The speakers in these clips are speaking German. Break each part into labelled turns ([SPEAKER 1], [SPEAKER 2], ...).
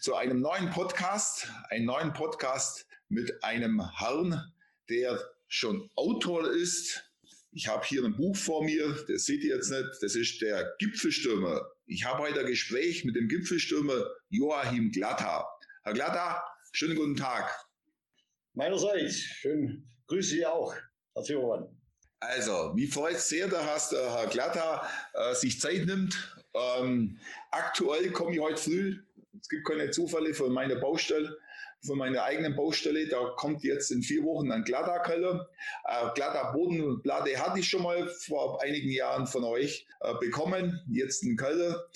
[SPEAKER 1] zu einem neuen Podcast, einen neuen Podcast mit einem Herrn, der schon Autor ist. Ich habe hier ein Buch vor mir, das seht ihr jetzt nicht. Das ist der Gipfelstürmer. Ich habe heute ein Gespräch mit dem Gipfelstürmer Joachim Glatter. Herr Glatter, schönen guten Tag.
[SPEAKER 2] Meinerseits, schön, grüße Sie auch, Herr Ziermann.
[SPEAKER 1] Also, mich freut sehr, dass der Herr Glatter äh, sich Zeit nimmt. Ähm, aktuell komme ich heute früh, es gibt keine Zufälle von meiner Baustelle, von meiner eigenen Baustelle, da kommt jetzt in vier Wochen ein Glatterkeller. Äh, Glatter Bodenplatte hatte ich schon mal vor einigen Jahren von euch äh, bekommen, jetzt ein Keller.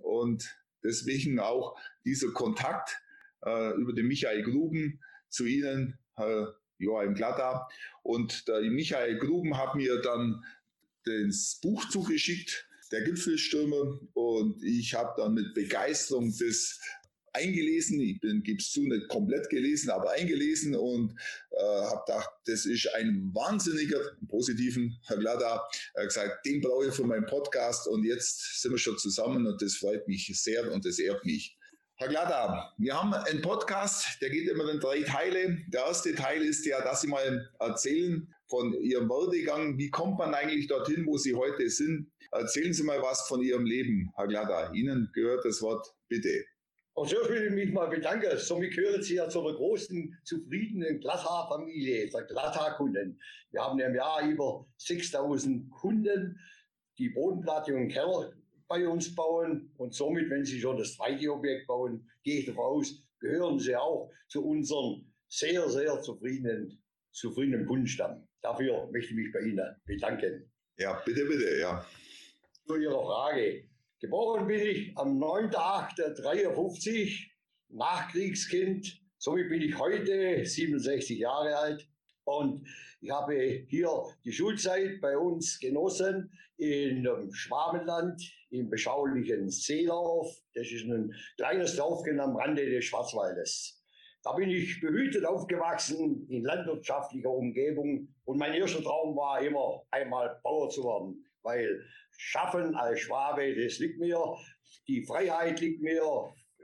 [SPEAKER 1] Und deswegen auch dieser Kontakt äh, über den Michael Gruben zu Ihnen, Herr Joachim Glatter. Und der Michael Gruben hat mir dann das Buch zugeschickt, der Gipfelstürmer. Und ich habe dann mit Begeisterung das eingelesen. Ich bin, gib's zu, nicht komplett gelesen, aber eingelesen und äh, habe gedacht, das ist ein wahnsinniger, positiven, Herr Glatter, äh, gesagt, den brauche ich für meinen Podcast und jetzt sind wir schon zusammen und das freut mich sehr und das ehrt mich. Herr Glatter, wir haben einen Podcast, der geht immer in drei Teile. Der erste Teil ist ja, dass Sie mal erzählen von Ihrem Werdegang. Wie kommt man eigentlich dorthin, wo Sie heute sind? Erzählen Sie mal was von Ihrem Leben, Herr Glatter. Ihnen gehört das Wort, bitte.
[SPEAKER 2] Und so will ich mich mal bedanken. Somit gehören Sie ja zu einer großen, zufriedenen Glatter-Familie, der Glatter-Kunden. Wir haben im Jahr über 6000 Kunden, die Bodenplatte und Keller bei uns bauen. Und somit, wenn Sie schon das zweite Objekt bauen, gehe ich davon aus, gehören Sie auch zu unserem sehr, sehr zufriedenen, zufriedenen Kundenstamm. Dafür möchte ich mich bei Ihnen bedanken.
[SPEAKER 1] Ja, bitte, bitte, ja.
[SPEAKER 2] Zu Ihrer Frage. Geboren bin ich am 9.8.53, Nachkriegskind. Somit bin ich heute 67 Jahre alt. Und ich habe hier die Schulzeit bei uns genossen in dem Schwabenland, im beschaulichen Seedorf. Das ist ein kleines Dorfchen am Rande des Schwarzwaldes. Da bin ich behütet aufgewachsen in landwirtschaftlicher Umgebung. Und mein erster Traum war immer, einmal Bauer zu werden. Weil Schaffen als Schwabe, das liegt mir. Die Freiheit liegt mir.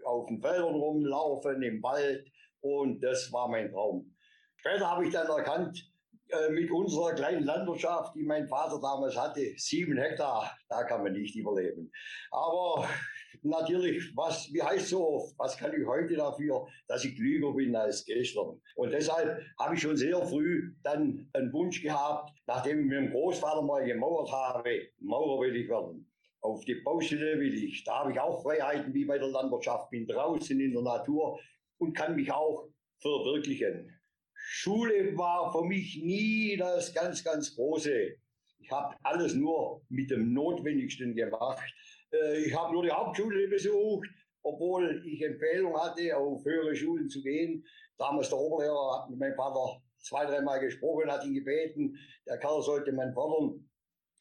[SPEAKER 2] Auf den Feldern rumlaufen, im Wald. Und das war mein Traum. Später habe ich dann erkannt, äh, mit unserer kleinen Landwirtschaft, die mein Vater damals hatte, sieben Hektar, da kann man nicht überleben. Aber natürlich, was, wie heißt so oft, was kann ich heute dafür, dass ich klüger bin als gestern? Und deshalb habe ich schon sehr früh dann einen Wunsch gehabt, nachdem ich mit dem Großvater mal gemauert habe, Maurer will ich werden. Auf die Baustelle will ich. Da habe ich auch Freiheiten wie bei der Landwirtschaft, bin draußen in der Natur und kann mich auch verwirklichen. Schule war für mich nie das ganz, ganz Große. Ich habe alles nur mit dem Notwendigsten gemacht. Äh, ich habe nur die Hauptschule besucht, obwohl ich Empfehlung hatte, auf höhere Schulen zu gehen. Damals der Oberlehrer hat mit meinem Vater zwei, dreimal gesprochen, hat ihn gebeten, der Kerl sollte man fördern.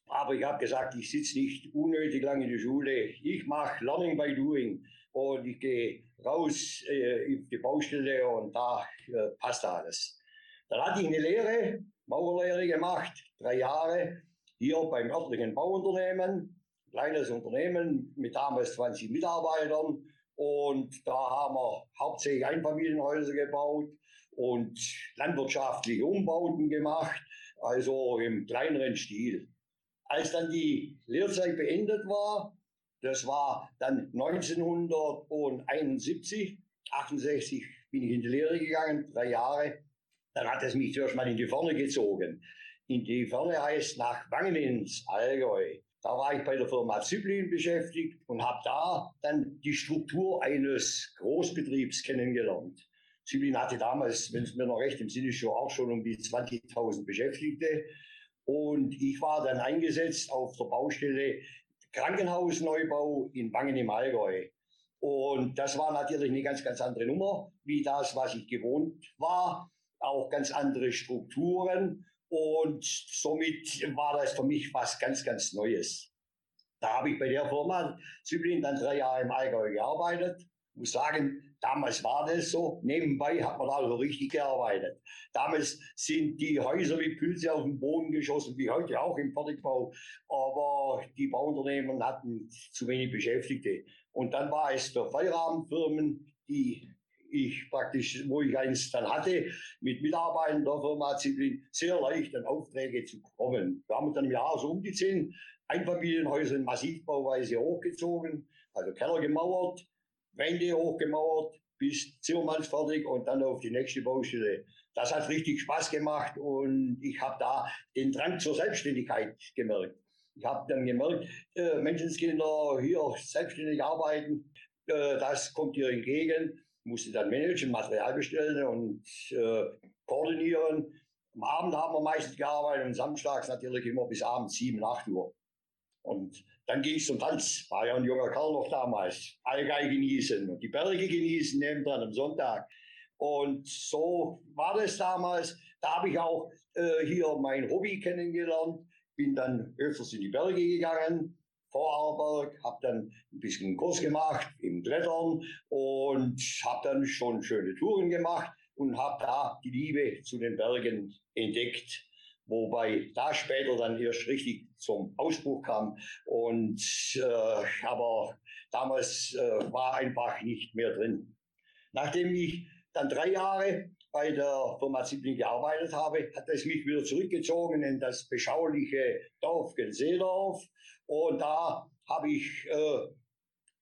[SPEAKER 2] Aber ich habe gesagt, ich sitze nicht unnötig lange in der Schule. Ich mache Learning by Doing. Und ich gehe raus äh, auf die Baustelle und da äh, passt alles. Dann hatte ich eine Lehre, Maurerlehre gemacht, drei Jahre, hier beim örtlichen Bauunternehmen, kleines Unternehmen mit damals 20 Mitarbeitern. Und da haben wir hauptsächlich Einfamilienhäuser gebaut und landwirtschaftliche Umbauten gemacht, also im kleineren Stil. Als dann die Lehrzeit beendet war, das war dann 1971, 68 bin ich in die Lehre gegangen, drei Jahre. Dann hat es mich zuerst mal in die Ferne gezogen. In die Ferne heißt nach Wangen ins Allgäu. Da war ich bei der Firma Zyplin beschäftigt und habe da dann die Struktur eines Großbetriebs kennengelernt. Zyplin hatte damals, wenn es mir noch recht im Sinne ist, auch schon um die 20.000 Beschäftigte. Und ich war dann eingesetzt auf der Baustelle Krankenhausneubau in Wangen im Allgäu. Und das war natürlich eine ganz, ganz andere Nummer, wie das, was ich gewohnt war. Auch ganz andere Strukturen. Und somit war das für mich was ganz, ganz Neues. Da habe ich bei der Firma Zyplin dann drei Jahre im Allgäu gearbeitet. Ich muss sagen, damals war das so. Nebenbei hat man da also richtig gearbeitet. Damals sind die Häuser wie Pilze auf den Boden geschossen, wie heute auch im Fertigbau. Aber die Bauunternehmen hatten zu wenig Beschäftigte. Und dann war es für Feierabendfirmen, die ich praktisch, wo ich eins dann hatte, mit Mitarbeitern der Firma Ziblin, sehr leicht an Aufträge zu kommen. Wir haben dann im Jahr so um die zehn Einfamilienhäuser in Massivbauweise hochgezogen, also Keller gemauert, Wände hochgemauert, bis Zimmermanns fertig und dann auf die nächste Baustelle. Das hat richtig Spaß gemacht und ich habe da den Drang zur Selbstständigkeit gemerkt. Ich habe dann gemerkt, äh, Menschenskinder hier selbstständig arbeiten, äh, das kommt ihr entgegen. Musste dann managen, Material bestellen und äh, koordinieren. Am Abend haben wir meistens gearbeitet und samstags natürlich immer bis abends 7, 8 Uhr. Und dann ging es zum Tanz. War ja ein junger Kerl noch damals. Allgäu genießen und die Berge genießen nebendran am Sonntag. Und so war das damals. Da habe ich auch äh, hier mein Hobby kennengelernt. Bin dann öfters in die Berge gegangen, Vorarlberg, habe dann ein bisschen Kurs gemacht im Klettern und habe dann schon schöne Touren gemacht und habe da die Liebe zu den Bergen entdeckt. Wobei da später dann erst richtig zum Ausbruch kam. Und äh, aber damals äh, war einfach nicht mehr drin. Nachdem ich dann drei Jahre bei der Firma Ziblin gearbeitet habe, hat es mich wieder zurückgezogen in das beschauliche Dorf Genseedorf. Und da habe ich äh,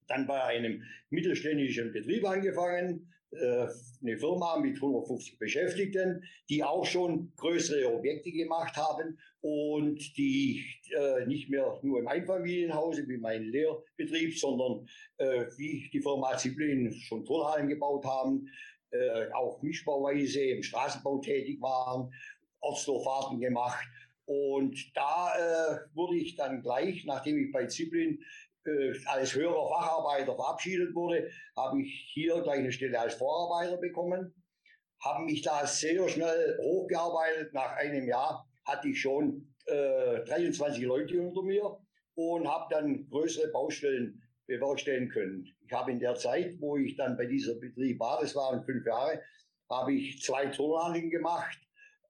[SPEAKER 2] dann bei einem mittelständischen Betrieb angefangen, äh, eine Firma mit 150 Beschäftigten, die auch schon größere Objekte gemacht haben und die äh, nicht mehr nur im Einfamilienhaus wie mein Lehrbetrieb, sondern äh, wie die Firma Ziblin schon Turnhallen gebaut haben, äh, auch mischbauweise im Straßenbau tätig waren, Ortsdorffahrten gemacht. Und da äh, wurde ich dann gleich, nachdem ich bei Ziblin äh, als höherer Facharbeiter verabschiedet wurde, habe ich hier gleich eine Stelle als Vorarbeiter bekommen, habe mich da sehr schnell hochgearbeitet. Nach einem Jahr hatte ich schon äh, 23 Leute unter mir und habe dann größere Baustellen bewerkstelligen können. Ich habe in der Zeit, wo ich dann bei dieser Betrieb war, das waren fünf Jahre, habe ich zwei Turnanlagen gemacht,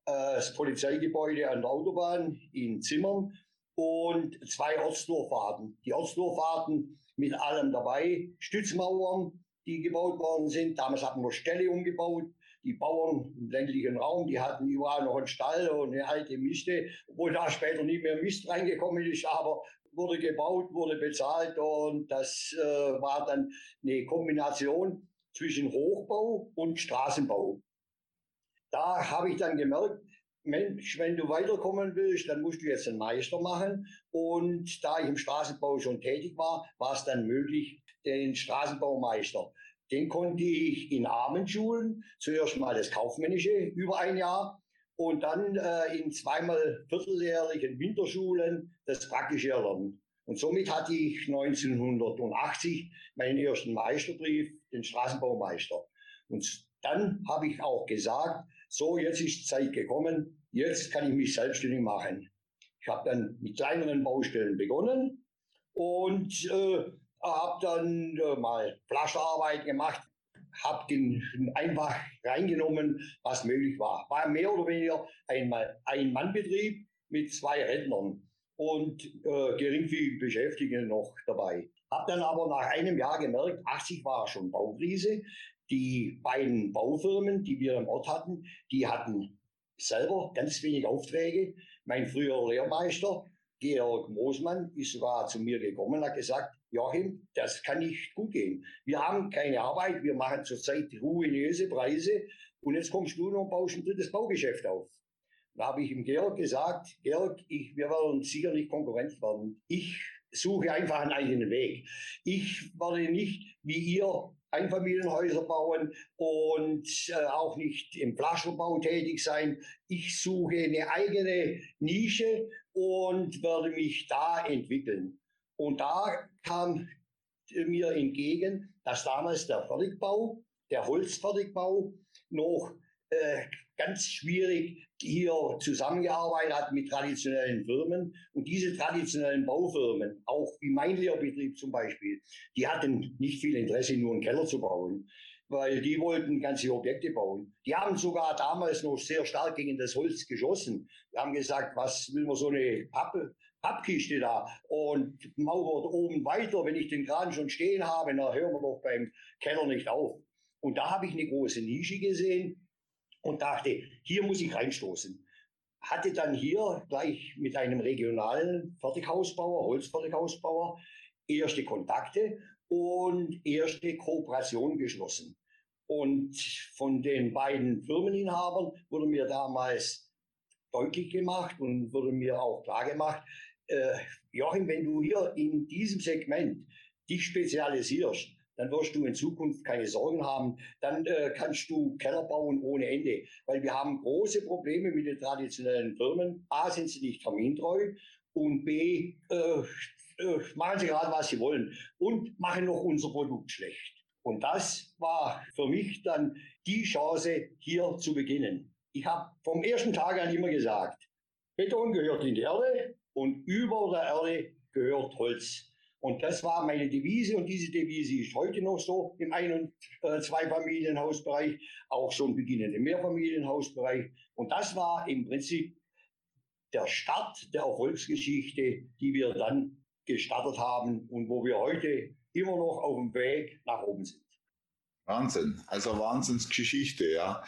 [SPEAKER 2] das Polizeigebäude an der Autobahn in Zimmern und zwei Ortsdurchfahrten. Die Ortsdurchfahrten mit allem dabei, Stützmauern, die gebaut worden sind. Damals hatten wir Ställe umgebaut. Die Bauern im ländlichen Raum, die hatten überall noch einen Stall und eine alte Miste, obwohl da später nicht mehr Mist reingekommen ist, aber wurde gebaut, wurde bezahlt und das äh, war dann eine Kombination zwischen Hochbau und Straßenbau. Da habe ich dann gemerkt, Mensch, wenn du weiterkommen willst, dann musst du jetzt einen Meister machen. Und da ich im Straßenbau schon tätig war, war es dann möglich, den Straßenbaumeister. Den konnte ich in Abendschulen, zuerst mal das Kaufmännische über ein Jahr und dann äh, in zweimal vierteljährlichen Winterschulen das Praktische erlernen. Und somit hatte ich 1980 meinen ersten Meisterbrief, den Straßenbaumeister. Und dann habe ich auch gesagt, so, jetzt ist Zeit gekommen, jetzt kann ich mich selbstständig machen. Ich habe dann mit kleineren Baustellen begonnen und äh, habe dann äh, mal Flaschenarbeit gemacht, habe einfach reingenommen, was möglich war. War mehr oder weniger ein, ein Mannbetrieb mit zwei Rentnern und äh, geringfügig Beschäftigten noch dabei. Habe dann aber nach einem Jahr gemerkt, 80 war schon Baukrise. Die beiden Baufirmen, die wir im Ort hatten, die hatten selber ganz wenig Aufträge. Mein früherer Lehrmeister, Georg Moosmann, ist sogar zu mir gekommen und hat gesagt, Joachim, das kann nicht gut gehen. Wir haben keine Arbeit, wir machen zurzeit ruinöse Preise und jetzt kommst du noch und baust ein drittes Baugeschäft auf. Da habe ich ihm Georg gesagt, Georg, ich, wir werden sicher nicht Konkurrenz werden. Ich suche einfach einen eigenen Weg. Ich werde nicht wie ihr Einfamilienhäuser bauen und äh, auch nicht im Flaschenbau tätig sein. Ich suche eine eigene Nische und werde mich da entwickeln. Und da kam mir entgegen, dass damals der Fertigbau, der Holzfertigbau, noch äh, ganz schwierig hier zusammengearbeitet hat mit traditionellen Firmen. Und diese traditionellen Baufirmen, auch wie mein Lehrbetrieb zum Beispiel, die hatten nicht viel Interesse, nur einen Keller zu bauen weil die wollten ganze Objekte bauen. Die haben sogar damals noch sehr stark gegen das Holz geschossen. Die haben gesagt, was will man so eine Pappe, Pappkiste da und mauert oben weiter. Wenn ich den Kran schon stehen habe, dann hören wir doch beim Keller nicht auf. Und da habe ich eine große Nische gesehen und dachte, hier muss ich reinstoßen. Hatte dann hier gleich mit einem regionalen Fertighausbauer, Holzfertighausbauer, erste Kontakte und erste Kooperation geschlossen. Und von den beiden Firmeninhabern wurde mir damals deutlich gemacht und wurde mir auch klar gemacht, äh, Joachim, wenn du hier in diesem Segment dich spezialisierst, dann wirst du in Zukunft keine Sorgen haben. Dann äh, kannst du Keller bauen ohne Ende. Weil wir haben große Probleme mit den traditionellen Firmen. A, sind sie nicht termintreu und B, äh, äh, machen sie gerade, was sie wollen und machen noch unser Produkt schlecht. Und das war für mich dann die Chance, hier zu beginnen. Ich habe vom ersten Tag an immer gesagt, Beton gehört in die Erde und über der Erde gehört Holz. Und das war meine Devise und diese Devise ist heute noch so im Ein- und äh, Zweifamilienhausbereich, auch schon beginnend im Mehrfamilienhausbereich. Und das war im Prinzip der Start der Erfolgsgeschichte, die wir dann gestartet haben und wo wir heute immer noch auf dem Weg nach oben sind.
[SPEAKER 1] Wahnsinn, also Wahnsinnsgeschichte, ja.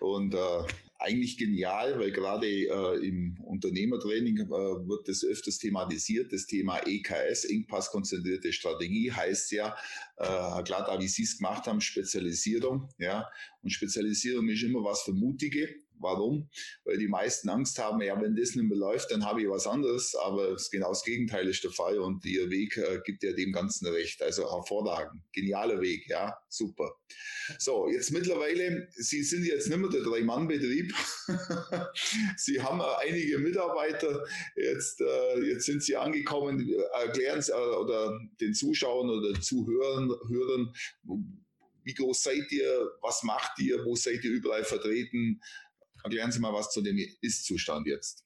[SPEAKER 1] Und äh, eigentlich genial, weil gerade äh, im Unternehmertraining äh, wird das öfters thematisiert. Das Thema EKS, Engpass-konzentrierte Strategie, heißt ja, äh, klar, wie Sie es gemacht haben, Spezialisierung. Ja. Und Spezialisierung ist immer was für Mutige. Warum? Weil die meisten Angst haben, ja, wenn das nicht mehr läuft, dann habe ich was anderes. Aber genau das Gegenteil ist der Fall und Ihr Weg äh, gibt ja dem Ganzen recht. Also hervorragend. Genialer Weg, ja, super. So, jetzt mittlerweile, Sie sind jetzt nicht mehr der Drei-Mann-Betrieb. Sie haben äh, einige Mitarbeiter. Jetzt, äh, jetzt sind Sie angekommen. Erklären Sie äh, oder den Zuschauern oder Zuhörern, Hörern, wie groß seid ihr? Was macht ihr? Wo seid ihr überall vertreten? Erklären Sie mal was zu dem Ist-Zustand jetzt.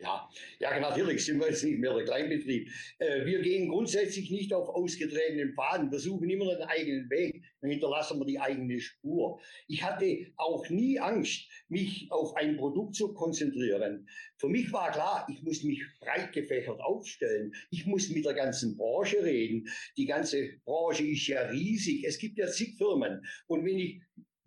[SPEAKER 2] Ja, ja, natürlich sind wir jetzt nicht mehr der Kleinbetrieb. Äh, wir gehen grundsätzlich nicht auf ausgetretenen Pfaden. Wir suchen immer einen eigenen Weg. Dann hinterlassen wir die eigene Spur. Ich hatte auch nie Angst, mich auf ein Produkt zu konzentrieren. Für mich war klar, ich muss mich breit gefächert aufstellen. Ich muss mit der ganzen Branche reden. Die ganze Branche ist ja riesig. Es gibt ja zig Firmen. Und wenn ich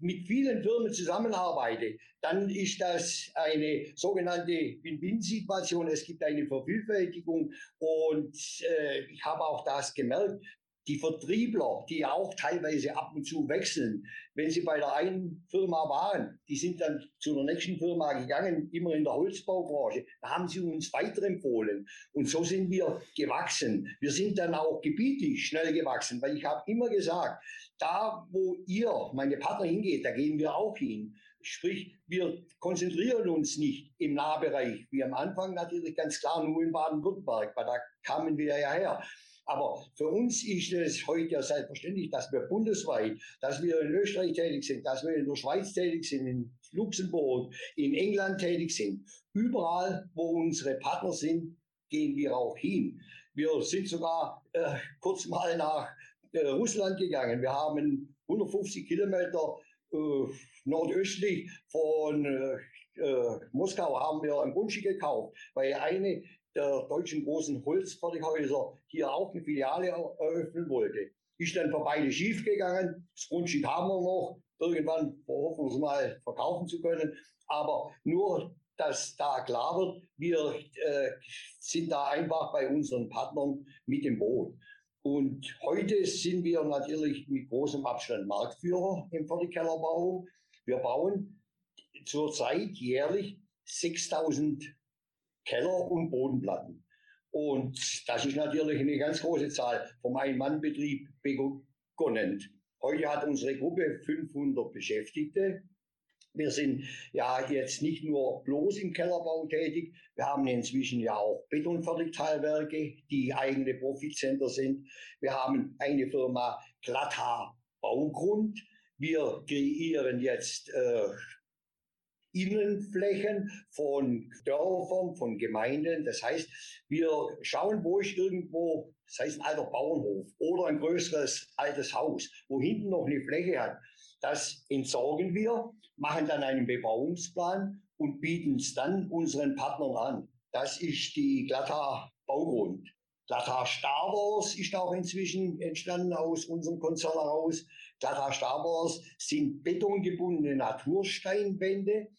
[SPEAKER 2] mit vielen Firmen zusammenarbeite, dann ist das eine sogenannte Win-Win-Situation. Es gibt eine Vervielfältigung und äh, ich habe auch das gemerkt, die Vertriebler, die ja auch teilweise ab und zu wechseln, wenn sie bei der einen Firma waren, die sind dann zu der nächsten Firma gegangen, immer in der Holzbaubranche. Da haben sie uns weiterempfohlen. Und so sind wir gewachsen. Wir sind dann auch gebietlich schnell gewachsen, weil ich habe immer gesagt, da wo ihr, meine Partner hingeht, da gehen wir auch hin. Sprich, wir konzentrieren uns nicht im Nahbereich, wie am Anfang natürlich ganz klar nur in Baden-Württemberg, weil da kamen wir ja her. Aber für uns ist es heute ja selbstverständlich, dass wir bundesweit, dass wir in Österreich tätig sind, dass wir in der Schweiz tätig sind, in Luxemburg, in England tätig sind. Überall, wo unsere Partner sind, gehen wir auch hin. Wir sind sogar äh, kurz mal nach äh, Russland gegangen. Wir haben 150 Kilometer äh, nordöstlich von äh, äh, Moskau haben wir ein Grundstück gekauft, weil eine der deutschen großen Holzfertighäuser hier auch eine Filiale eröffnen wollte. Ist dann für beide schief gegangen. Das Grundstück haben wir noch. Irgendwann hoffen wir es mal verkaufen zu können. Aber nur, dass da klar wird, wir äh, sind da einfach bei unseren Partnern mit dem Boot. Und heute sind wir natürlich mit großem Abstand Marktführer im Fertigkellerbau. Wir bauen zurzeit jährlich 6000 Keller und Bodenplatten. Und das ist natürlich eine ganz große Zahl vom Ein-Mann-Betrieb begonnen. Heute hat unsere Gruppe 500 Beschäftigte. Wir sind ja jetzt nicht nur bloß im Kellerbau tätig, wir haben inzwischen ja auch Betonfertigteilwerke, die eigene Profitcenter sind. Wir haben eine Firma Glatthaar Baugrund. Wir kreieren jetzt äh, Innenflächen von Dörfern, von Gemeinden. Das heißt, wir schauen, wo ist irgendwo, das heißt ein alter Bauernhof oder ein größeres altes Haus, wo hinten noch eine Fläche hat. Das entsorgen wir, machen dann einen Bebauungsplan und bieten es dann unseren Partnern an. Das ist die Glatter Baugrund. Glatter Star Wars ist auch inzwischen entstanden aus unserem Konzern heraus. Glatter Star Wars sind betongebundene Natursteinwände,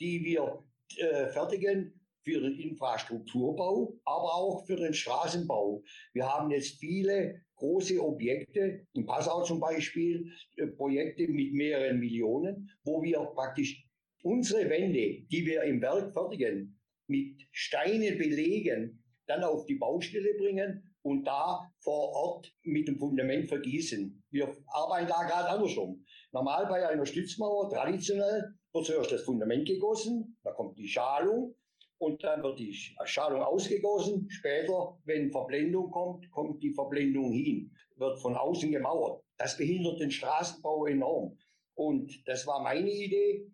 [SPEAKER 2] die wir äh, fertigen für den Infrastrukturbau, aber auch für den Straßenbau. Wir haben jetzt viele große Objekte, in Passau zum Beispiel, äh, Projekte mit mehreren Millionen, wo wir praktisch unsere Wände, die wir im Werk fertigen, mit Steinen belegen, dann auf die Baustelle bringen und da vor Ort mit dem Fundament vergießen. Wir arbeiten da gerade andersrum. Normal bei einer Stützmauer, traditionell, wird zuerst das Fundament gegossen, da kommt die Schalung und dann wird die Schalung ausgegossen. Später, wenn Verblendung kommt, kommt die Verblendung hin, wird von außen gemauert. Das behindert den Straßenbau enorm. Und das war meine Idee,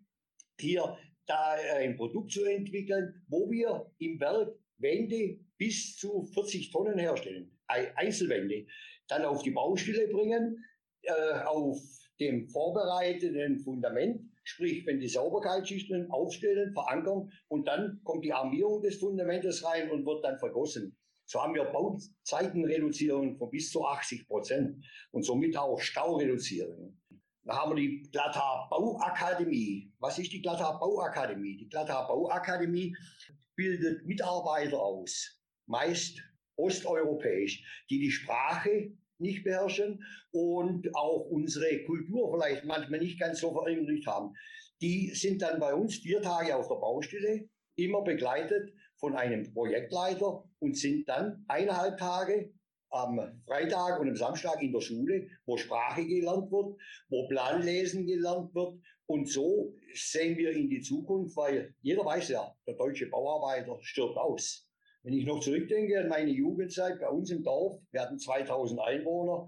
[SPEAKER 2] hier da ein Produkt zu entwickeln, wo wir im Werk Wände bis zu 40 Tonnen herstellen, Einzelwände, dann auf die Baustelle bringen, äh, auf dem vorbereiteten Fundament, sprich wenn die Sauberkeitsschichten aufstellen, verankern und dann kommt die Armierung des Fundamentes rein und wird dann vergossen. So haben wir Bauzeitenreduzierung von bis zu 80 Prozent und somit auch Staureduzierung. Dann haben wir die Glattar Bauakademie. Was ist die Glattar Bauakademie? Die Glattar Bauakademie bildet Mitarbeiter aus, meist osteuropäisch, die die Sprache nicht beherrschen und auch unsere Kultur vielleicht manchmal nicht ganz so verinnerlicht haben. Die sind dann bei uns vier Tage auf der Baustelle, immer begleitet von einem Projektleiter und sind dann eineinhalb Tage am Freitag und am Samstag in der Schule, wo Sprache gelernt wird, wo Planlesen gelernt wird. Und so sehen wir in die Zukunft, weil jeder weiß ja, der deutsche Bauarbeiter stirbt aus. Wenn ich noch zurückdenke an meine Jugendzeit bei uns im Dorf, wir hatten 2000 Einwohner,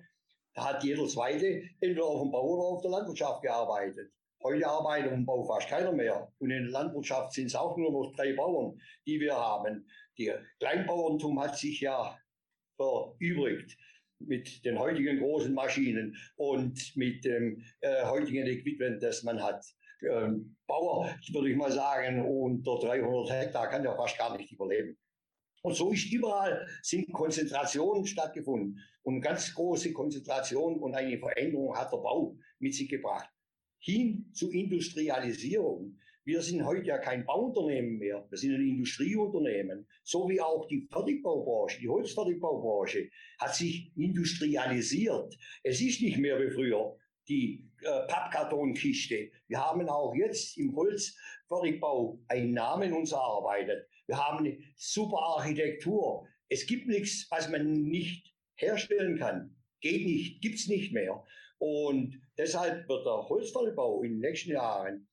[SPEAKER 2] da hat jeder Zweite entweder auf dem Bau oder auf der Landwirtschaft gearbeitet. Heute arbeitet auf dem Bau fast keiner mehr. Und in der Landwirtschaft sind es auch nur noch drei Bauern, die wir haben. Der Kleinbauerntum hat sich ja verübrigt mit den heutigen großen Maschinen und mit dem äh, heutigen Equipment, das man hat. Ähm, Bauer, würde ich mal sagen, unter 300 Hektar kann ja fast gar nicht überleben. Und so ist überall sind Konzentrationen stattgefunden und ganz große Konzentration und eine Veränderung hat der Bau mit sich gebracht. Hin zu Industrialisierung. Wir sind heute ja kein Bauunternehmen mehr, wir sind ein Industrieunternehmen. So wie auch die Fertigbaubranche, die Holzfertigbaubranche hat sich industrialisiert. Es ist nicht mehr wie früher die äh, Pappkartonkiste. Wir haben auch jetzt im Holzfertigbau einen Namen uns erarbeitet. Wir haben eine super Architektur. Es gibt nichts, was man nicht herstellen kann. Geht nicht, gibt's nicht mehr. Und deshalb wird der Holzfertigbau in den nächsten Jahren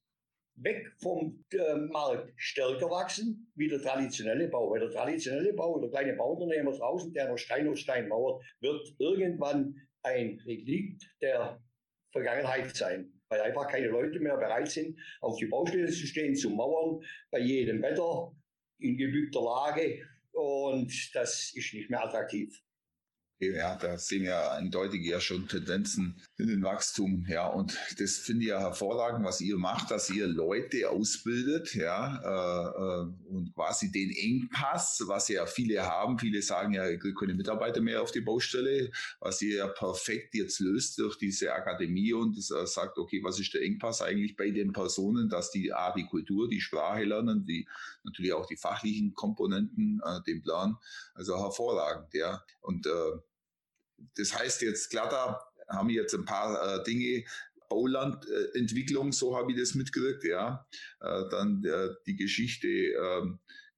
[SPEAKER 2] weg vom äh, Markt stärker wachsen wie der traditionelle Bau. Weil der traditionelle Bau, der kleine Bauunternehmer draußen, der noch Stein auf Stein mauert, wird irgendwann ein Relikt der Vergangenheit sein. Weil einfach keine Leute mehr bereit sind, auf die Baustelle zu stehen, zu mauern, bei jedem Wetter, in gebückter Lage. Und das ist nicht mehr attraktiv.
[SPEAKER 1] Ja, da sehen wir eindeutig ja schon Tendenzen in den Wachstum. Ja, und das finde ich ja hervorragend, was ihr macht, dass ihr Leute ausbildet, ja, äh, äh, und quasi den Engpass, was ja viele haben. Viele sagen ja, ich kriege keine Mitarbeiter mehr auf die Baustelle, was ihr ja perfekt jetzt löst durch diese Akademie und äh, sagt, okay, was ist der Engpass eigentlich bei den Personen, dass die A, die Kultur, die Sprache lernen, die natürlich auch die fachlichen Komponenten, äh, den Plan, also hervorragend, ja. Und äh, das heißt jetzt, Glatter haben jetzt ein paar äh, Dinge, Baulandentwicklung, so habe ich das mitgekriegt, ja. Äh, dann äh, die Geschichte äh,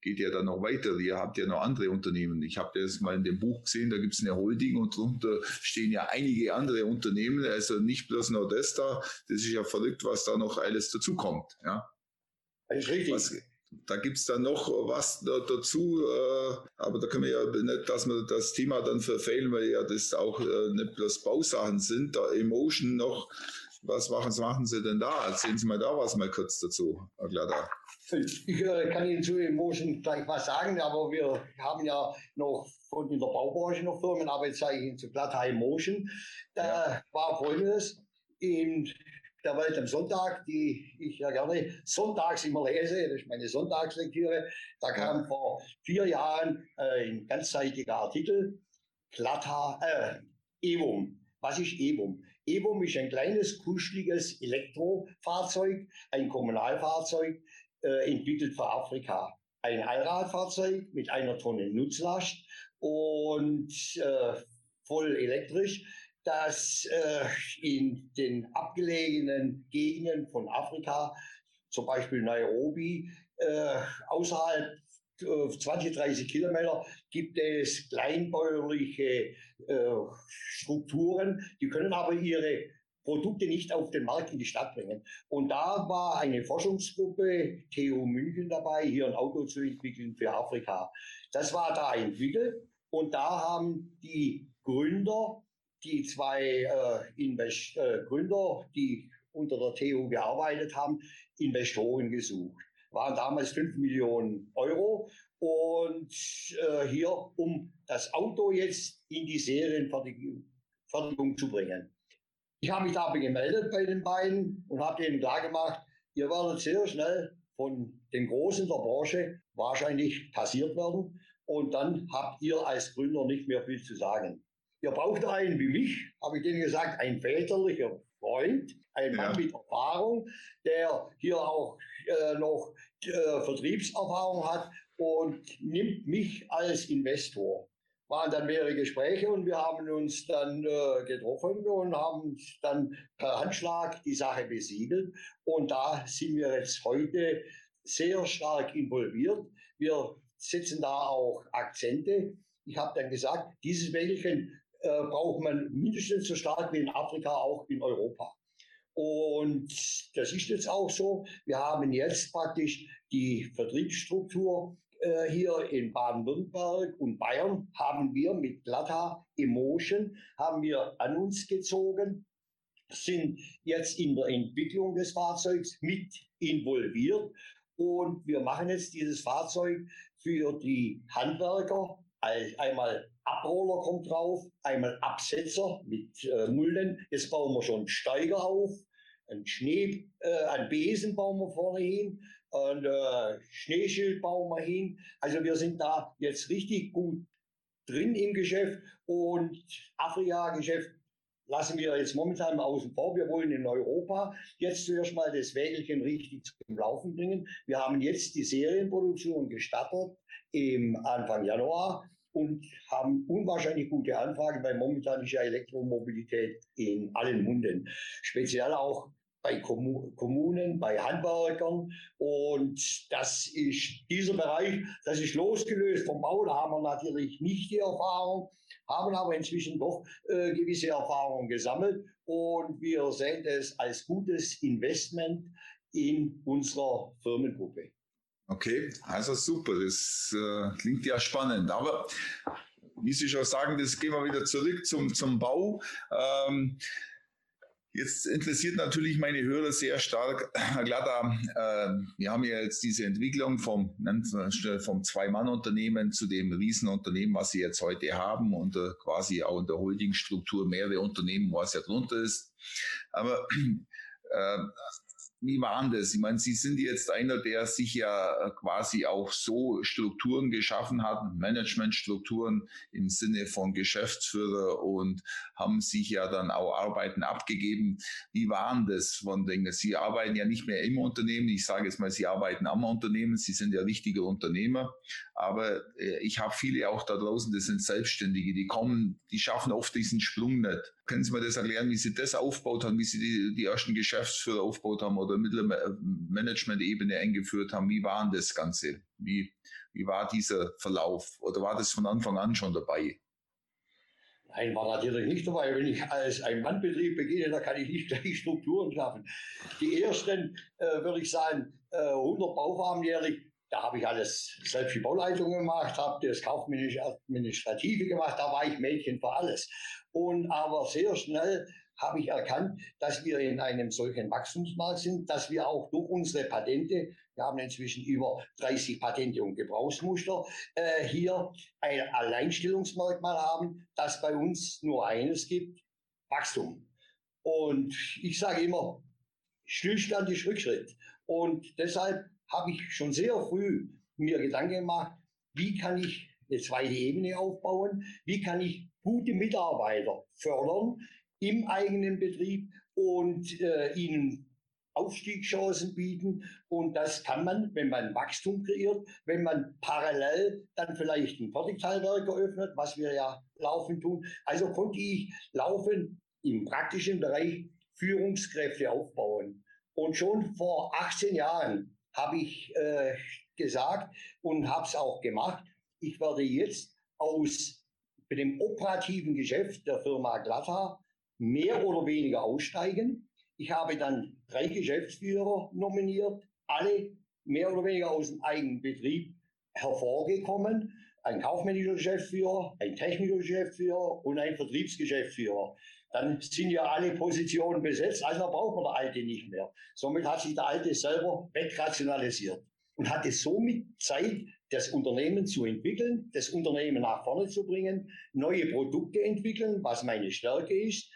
[SPEAKER 1] geht ja dann noch weiter. Ihr habt ja noch andere Unternehmen. Ich habe das mal in dem Buch gesehen, da gibt es eine Holding und darunter stehen ja einige andere Unternehmen, also nicht bloß noch das da. Das ist ja verrückt, was da noch alles dazukommt. Ja.
[SPEAKER 2] Das ist richtig.
[SPEAKER 1] Was, da gibt es dann noch was da, dazu, äh, aber da können wir ja nicht, dass wir das Thema dann verfehlen, weil ja das auch äh, nicht bloß Bausachen sind, da Emotion noch Was machen, machen Sie denn da? Erzählen Sie mal da was mal kurz dazu, Herr Glatter.
[SPEAKER 2] Ich äh, kann Ihnen zu Emotion gleich was sagen, aber wir haben ja noch von in der Baubranche noch Firmen, aber jetzt zeige ich Ihnen zu Glatter Emotion. Da ja. war folgendes. In der Welt am Sonntag, die ich ja gerne sonntags immer lese, das ist meine Sonntagslektüre. Da kam vor vier Jahren äh, ein ganzseitiger Artikel, Glatta, äh, Evum. Was ist Evum? Evum ist ein kleines, kuscheliges Elektrofahrzeug, ein Kommunalfahrzeug, äh, entwickelt für Afrika. Ein Allradfahrzeug mit einer Tonne Nutzlast und äh, voll elektrisch dass äh, in den abgelegenen Gegenden von Afrika, zum Beispiel Nairobi, äh, außerhalb 20, äh, 30 Kilometer gibt es kleinbäuerliche äh, Strukturen, die können aber ihre Produkte nicht auf den Markt in die Stadt bringen. Und da war eine Forschungsgruppe, TU München dabei, hier ein Auto zu entwickeln für Afrika. Das war da entwickelt und da haben die Gründer die zwei äh, Invest äh, Gründer, die unter der TU gearbeitet haben, Investoren gesucht. Waren damals 5 Millionen Euro und äh, hier, um das Auto jetzt in die Serienfertigung zu bringen. Ich habe mich dabei gemeldet bei den beiden und habe denen klargemacht, ihr werdet sehr schnell von den Großen der Branche wahrscheinlich passiert werden und dann habt ihr als Gründer nicht mehr viel zu sagen. Ihr braucht einen wie mich, habe ich denen gesagt, ein väterlicher Freund, ein Mann ja. mit Erfahrung, der hier auch äh, noch äh, Vertriebserfahrung hat und nimmt mich als Investor. Waren dann mehrere Gespräche und wir haben uns dann äh, getroffen und haben dann per Handschlag die Sache besiegelt. Und da sind wir jetzt heute sehr stark involviert. Wir setzen da auch Akzente. Ich habe dann gesagt, dieses Wägelchen äh, braucht man mindestens so stark wie in Afrika auch in Europa. Und das ist jetzt auch so. Wir haben jetzt praktisch die Vertriebsstruktur äh, hier in Baden-Württemberg und Bayern haben wir mit Glatta Emotion haben wir an uns gezogen, sind jetzt in der Entwicklung des Fahrzeugs mit involviert und wir machen jetzt dieses Fahrzeug für die Handwerker einmal Abroller kommt drauf, einmal Absetzer mit äh, Mulden. Jetzt bauen wir schon Steiger auf, ein Schnee, äh, ein Besen bauen wir vorne hin, ein äh, Schneeschild bauen wir hin. Also wir sind da jetzt richtig gut drin im Geschäft und Afrika-Geschäft lassen wir jetzt momentan mal außen vor. Wir wollen in Europa jetzt zuerst mal das Wägelchen richtig zum Laufen bringen. Wir haben jetzt die Serienproduktion gestartet im Anfang Januar und haben unwahrscheinlich gute Anfragen, weil momentan ist ja Elektromobilität in allen Munden. Speziell auch bei Kommunen, bei Handwerkern. Und das ist dieser Bereich, das ist losgelöst vom Bau. Da haben wir natürlich nicht die Erfahrung, haben aber inzwischen doch äh, gewisse Erfahrungen gesammelt. Und wir sehen das als gutes Investment in unserer Firmengruppe.
[SPEAKER 1] Okay, also super, das äh, klingt ja spannend. Aber wie Sie schon sagen, das gehen wir wieder zurück zum, zum Bau. Ähm, Jetzt interessiert natürlich meine Hörer sehr stark, Herr Glatter, äh, wir haben ja jetzt diese Entwicklung vom, vom Zwei-Mann-Unternehmen zu dem Riesenunternehmen, was Sie jetzt heute haben und äh, quasi auch in der Holdingstruktur mehrere Unternehmen, was ja drunter ist. Aber äh, wie waren das? Ich meine, Sie sind jetzt einer, der sich ja quasi auch so Strukturen geschaffen hat, Managementstrukturen im Sinne von Geschäftsführer und haben sich ja dann auch Arbeiten abgegeben. Wie waren das von Dingen? Sie arbeiten ja nicht mehr im Unternehmen. Ich sage jetzt mal, Sie arbeiten am Unternehmen. Sie sind ja richtige Unternehmer. Aber äh, ich habe viele auch da draußen, das sind Selbstständige, die kommen, die schaffen oft diesen Sprung nicht. Können Sie mir das erklären, wie Sie das aufgebaut haben, wie Sie die, die ersten Geschäftsführer aufgebaut haben oder mittlere Management-Ebene eingeführt haben? Wie war das Ganze? Wie, wie war dieser Verlauf? Oder war das von Anfang an schon dabei?
[SPEAKER 2] Nein, war natürlich nicht dabei. Wenn ich als ein Mannbetrieb beginne, da kann ich nicht gleich Strukturen schaffen. Die ersten, äh, würde ich sagen, äh, 100 Baufarmen jährlich, da habe ich alles selbst die Bauleitung gemacht, habe das kaufmännisch administrative gemacht, da war ich Mädchen für alles. Und aber sehr schnell habe ich erkannt, dass wir in einem solchen Wachstumsmarkt sind, dass wir auch durch unsere Patente, wir haben inzwischen über 30 Patente und Gebrauchsmuster, äh, hier ein Alleinstellungsmerkmal haben, dass bei uns nur eines gibt, Wachstum. Und ich sage immer, Stillstand ist Rückschritt. Und deshalb habe ich schon sehr früh mir Gedanken gemacht, wie kann ich eine zweite Ebene aufbauen, wie kann ich gute Mitarbeiter fördern im eigenen Betrieb und äh, ihnen Aufstiegschancen bieten. Und das kann man, wenn man Wachstum kreiert, wenn man parallel dann vielleicht ein Fertigteilwerk eröffnet, was wir ja laufend tun. Also konnte ich laufen im praktischen Bereich Führungskräfte aufbauen. Und schon vor 18 Jahren habe ich äh, gesagt und habe es auch gemacht, ich werde jetzt aus dem operativen Geschäft der Firma Glatta mehr oder weniger aussteigen. Ich habe dann drei Geschäftsführer nominiert, alle mehr oder weniger aus dem eigenen Betrieb hervorgekommen. Ein kaufmännischer Geschäftsführer, ein technischer Geschäftsführer und ein Vertriebsgeschäftsführer. Dann sind ja alle Positionen besetzt, also braucht man der Alte nicht mehr. Somit hat sich der Alte selber wegrationalisiert und hatte somit Zeit, das Unternehmen zu entwickeln, das Unternehmen nach vorne zu bringen, neue Produkte entwickeln, was meine Stärke ist,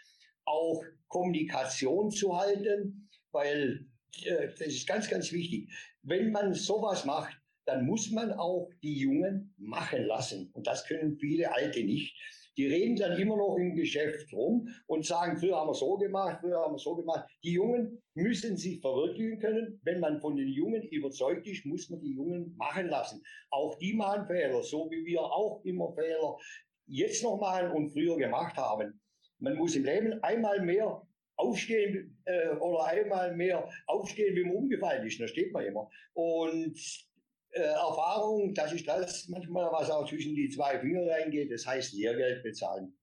[SPEAKER 2] auch Kommunikation zu halten, weil äh, das ist ganz, ganz wichtig. Wenn man sowas macht, dann muss man auch die Jungen machen lassen. Und das können viele Alte nicht. Die reden dann immer noch im Geschäft rum und sagen, früher haben wir so gemacht, früher haben wir so gemacht. Die Jungen müssen sich verwirklichen können. Wenn man von den Jungen überzeugt ist, muss man die Jungen machen lassen. Auch die machen Fehler, so wie wir auch immer Fehler jetzt noch machen und früher gemacht haben. Man muss im Leben einmal mehr aufstehen äh, oder einmal mehr aufstehen, wie man umgefallen ist. Da steht man immer. Und äh, Erfahrung, das ist das manchmal, was auch zwischen die zwei Finger reingeht, das heißt Lehrgeld bezahlen.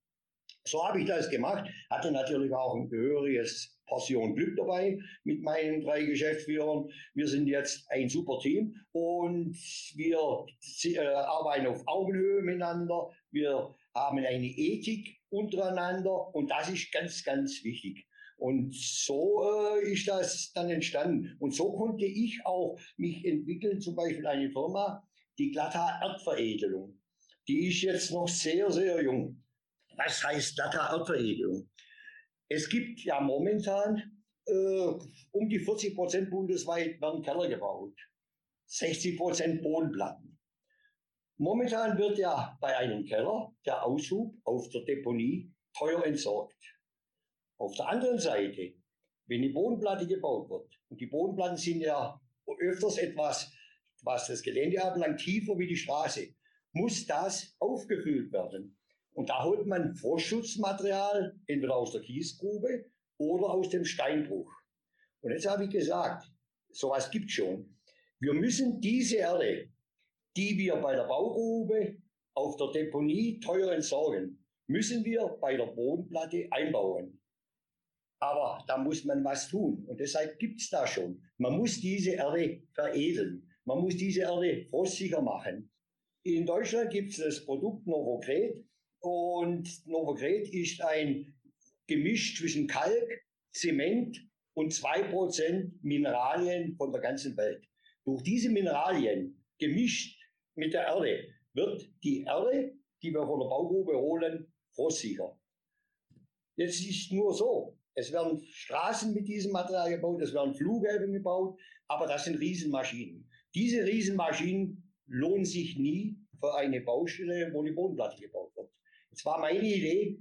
[SPEAKER 2] So habe ich das gemacht, hatte natürlich auch ein gehöriges Portion Glück dabei mit meinen drei Geschäftsführern. Wir sind jetzt ein super Team und wir äh, arbeiten auf Augenhöhe miteinander. Wir haben eine Ethik untereinander und das ist ganz, ganz wichtig. Und so äh, ist das dann entstanden. Und so konnte ich auch mich entwickeln, zum Beispiel eine Firma, die Glatta Erdveredelung. Die ist jetzt noch sehr, sehr jung. Was heißt Glatta Erdveredelung? Es gibt ja momentan äh, um die 40 Prozent bundesweit werden Keller gebaut. 60 Prozent Bodenplatten. Momentan wird ja bei einem Keller der Aushub auf der Deponie teuer entsorgt. Auf der anderen Seite, wenn die Bodenplatte gebaut wird, und die Bodenplatten sind ja öfters etwas, was das Gelände anbelangt, tiefer wie die Straße, muss das aufgefüllt werden. Und da holt man Vorschutzmaterial, entweder aus der Kiesgrube oder aus dem Steinbruch. Und jetzt habe ich gesagt, sowas gibt schon. Wir müssen diese Erde, die wir bei der Baugrube auf der Deponie teuer entsorgen, müssen wir bei der Bodenplatte einbauen. Aber da muss man was tun. Und deshalb gibt es da schon. Man muss diese Erde veredeln. Man muss diese Erde frostsicher machen. In Deutschland gibt es das Produkt Novogret. Und Novogret ist ein Gemisch zwischen Kalk, Zement und 2% Mineralien von der ganzen Welt. Durch diese Mineralien, gemischt mit der Erde, wird die Erde, die wir von der Baugrube holen, frostsicher. Jetzt ist nur so, es werden Straßen mit diesem Material gebaut, es werden Flughäfen gebaut, aber das sind Riesenmaschinen. Diese Riesenmaschinen lohnen sich nie für eine Baustelle, wo die Bodenplatte gebaut wird. Jetzt war meine Idee,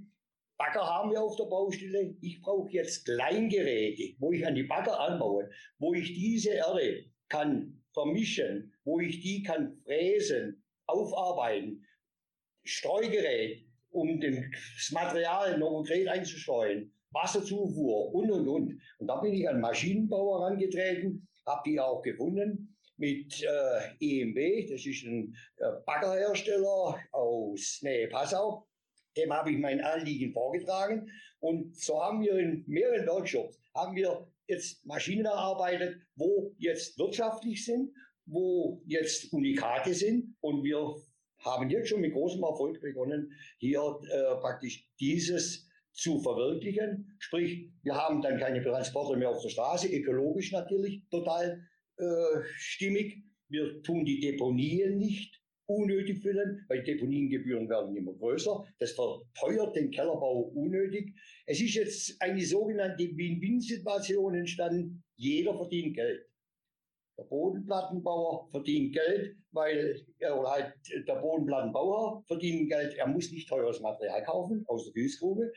[SPEAKER 2] Bagger haben wir auf der Baustelle. Ich brauche jetzt Kleingeräte, wo ich an die Bagger anbaue, wo ich diese Erde kann vermischen, wo ich die kann fräsen, aufarbeiten. Streugerät, um das Material noch konkret einzustreuen. Wasserzufuhr und, und, und. Und da bin ich an Maschinenbauer herangetreten, habe die auch gefunden mit äh, EMB, das ist ein äh, Baggerhersteller aus Nähe Passau. Dem habe ich mein Anliegen vorgetragen. Und so haben wir in mehreren Workshops, haben wir jetzt Maschinen erarbeitet, wo jetzt wirtschaftlich sind, wo jetzt Unikate sind. Und wir haben jetzt schon mit großem Erfolg begonnen, hier äh, praktisch dieses zu verwirklichen. Sprich, wir haben dann keine Transporter mehr auf der Straße, ökologisch natürlich total äh, stimmig. Wir tun die Deponien nicht unnötig füllen, weil Deponiengebühren werden immer größer. Das verteuert den Kellerbau unnötig. Es ist jetzt eine sogenannte Win-Win-Situation entstanden. Jeder verdient Geld. Der Bodenplattenbauer verdient Geld, weil er halt der Bodenplattenbauer verdient Geld. Er muss nicht teures Material kaufen aus der Gießgrube.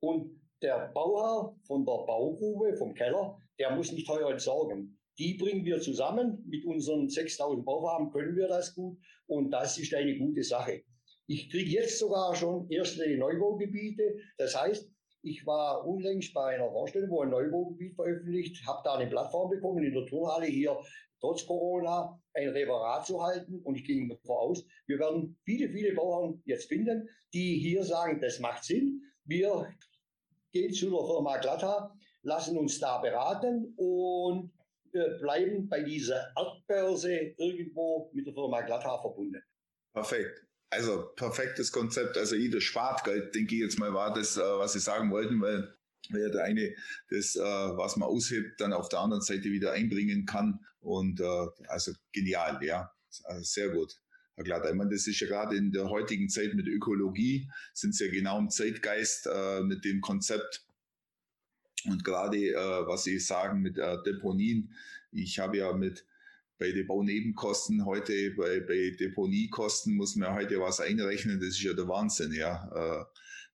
[SPEAKER 2] Und der Bauherr von der Baugrube, vom Keller, der muss nicht teuer entsorgen. Die bringen wir zusammen. Mit unseren 6000 Baufarben können wir das gut. Und das ist eine gute Sache. Ich kriege jetzt sogar schon erste Neubaugebiete. Das heißt, ich war unlängst bei einer Vorstellung, wo ein Neubaugebiet veröffentlicht, habe da eine Plattform bekommen in der Turnhalle hier, trotz Corona, ein Referat zu halten. Und ich gehe davon aus, wir werden viele, viele Bauern jetzt finden, die hier sagen, das macht Sinn. Wir gehen zu der Firma Glatta, lassen uns da beraten und äh, bleiben bei dieser Erdbörse irgendwo mit der Firma Glatta verbunden.
[SPEAKER 1] Perfekt. Also perfektes Konzept. Also jeder spart denke ich jetzt mal, war das, äh, was Sie sagen wollten, weil wer der eine das, äh, was man aushebt, dann auf der anderen Seite wieder einbringen kann. Und also genial, ja. Also sehr gut. Glatter, ich meine, das ist ja gerade in der heutigen Zeit mit Ökologie, sind Sie ja genau im Zeitgeist mit dem Konzept und gerade, äh, was Sie sagen mit äh, Deponien, ich habe ja mit bei den Baunebenkosten heute, bei, bei Deponiekosten muss man heute was einrechnen, das ist ja der Wahnsinn, ja. Äh,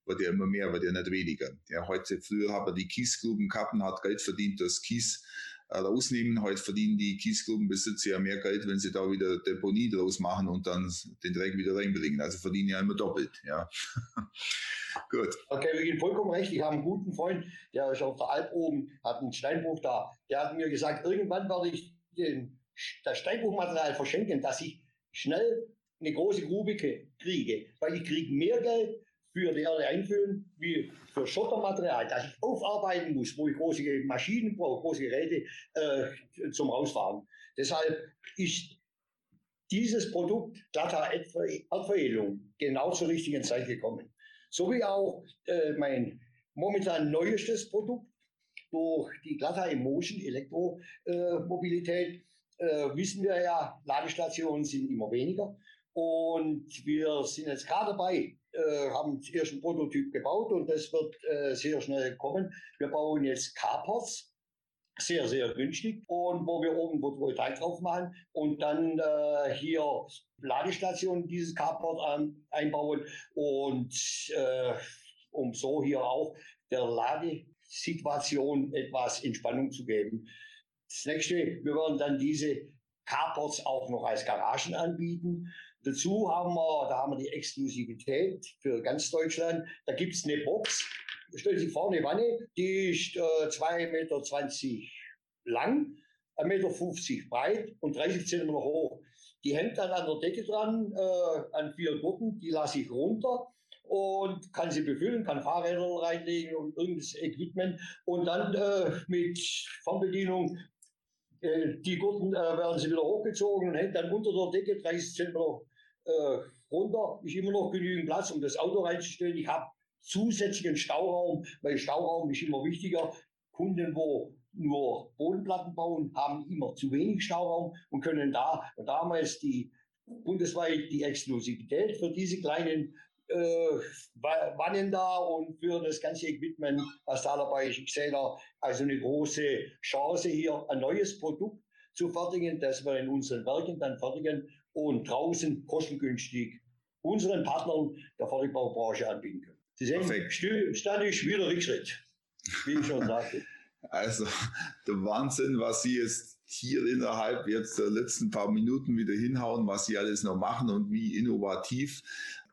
[SPEAKER 1] wird ja immer mehr, wird ja nicht weniger. Ja, heute, früher haben wir die Kiesgruben gehabt und hat Geld verdient, das Kies äh, rausnehmen. Heute verdienen die Kiesgrubenbesitzer ja mehr Geld, wenn sie da wieder Deponie draus machen und dann den Dreck wieder reinbringen. Also verdienen ja immer doppelt. Ja.
[SPEAKER 2] Gut. Okay, wir gehen vollkommen recht. Ich habe einen guten Freund, der ist auf der Alp oben, hat einen Steinbruch da. Der hat mir gesagt, irgendwann werde ich den, das Steinbruchmaterial verschenken, dass ich schnell eine große Grube kriege, weil ich kriege mehr Geld für die Erde einfüllen wie für Schottermaterial, das ich aufarbeiten muss, wo ich große Maschinen brauche, große Geräte äh, zum Rausfahren. Deshalb ist dieses Produkt Data Erdveredelung genau zur richtigen Zeit gekommen. So wie auch äh, mein momentan neuestes Produkt durch die Glatta Emotion Elektromobilität äh, wissen wir ja, Ladestationen sind immer weniger. Und wir sind jetzt gerade dabei, äh, haben den ersten Prototyp gebaut und das wird äh, sehr schnell kommen. Wir bauen jetzt Carports, sehr, sehr günstig und wo wir oben Photovoltaik drauf machen und dann äh, hier Ladestationen dieses Carport an, einbauen und äh, um so hier auch der Ladesituation etwas Entspannung zu geben. Das nächste, wir werden dann diese Carports auch noch als Garagen anbieten. Dazu haben wir, da haben wir die Exklusivität für ganz Deutschland. Da gibt es eine Box, stellen Sie vor, eine Wanne, die ist äh, 2,20 Meter lang, 1,50 Meter breit und 30 Zentimeter hoch. Die hängt dann an der Decke dran, äh, an vier Gurten, die lasse ich runter und kann sie befüllen, kann Fahrräder reinlegen und irgendwas Equipment und dann äh, mit Fernbedienung äh, die Gurten äh, werden sie wieder hochgezogen und hängt dann unter der Decke 30 Zentimeter äh, runter. Ist immer noch genügend Platz, um das Auto reinzustellen. Ich habe zusätzlichen Stauraum, weil Stauraum ist immer wichtiger. Kunden, wo nur Bodenplatten bauen, haben immer zu wenig Stauraum und können da, damals die bundesweit die Exklusivität für diese kleinen äh, Wannen da und für das ganze Equipment, was da dabei ist. Ich sehe da also eine große Chance hier, ein neues Produkt zu fertigen, das wir in unseren Werken dann fertigen und draußen kostengünstig unseren Partnern der Fertigbaubranche anbieten können. Sie sehen, Stand ist wieder Rückschritt, wie ich schon sagte.
[SPEAKER 1] Also der Wahnsinn, was Sie jetzt hier innerhalb jetzt der letzten paar Minuten wieder hinhauen, was Sie alles noch machen und wie innovativ.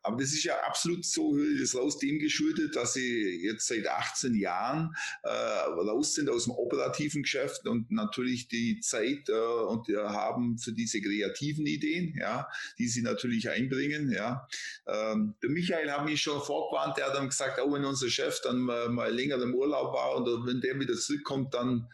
[SPEAKER 1] Aber das ist ja absolut so, ich das raus, dem geschuldet, dass sie jetzt seit 18 Jahren äh, raus sind aus dem operativen Geschäft und natürlich die Zeit äh, und äh, haben für diese kreativen Ideen, ja, die sie natürlich einbringen. Ja. Ähm, der Michael hat mich schon vorgewarnt, der hat dann gesagt, auch wenn unser Chef dann mal länger im Urlaub war und wenn der wieder zurückkommt, dann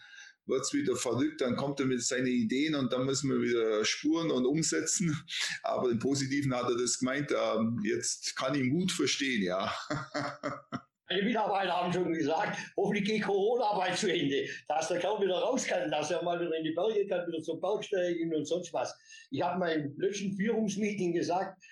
[SPEAKER 1] wird es wieder verrückt, dann kommt er mit seinen Ideen und dann müssen wir wieder spuren und umsetzen. Aber im Positiven hat er das gemeint, äh, jetzt kann ich ihn gut verstehen, ja.
[SPEAKER 2] Meine Mitarbeiter haben schon gesagt, hoffentlich geht Corona bald zu Ende, dass der Kerl wieder raus kann, dass er mal wieder in die Berge kann, wieder zum Bergsteigen und sonst was. Ich habe meinem letzten Führungsmeeting gesagt,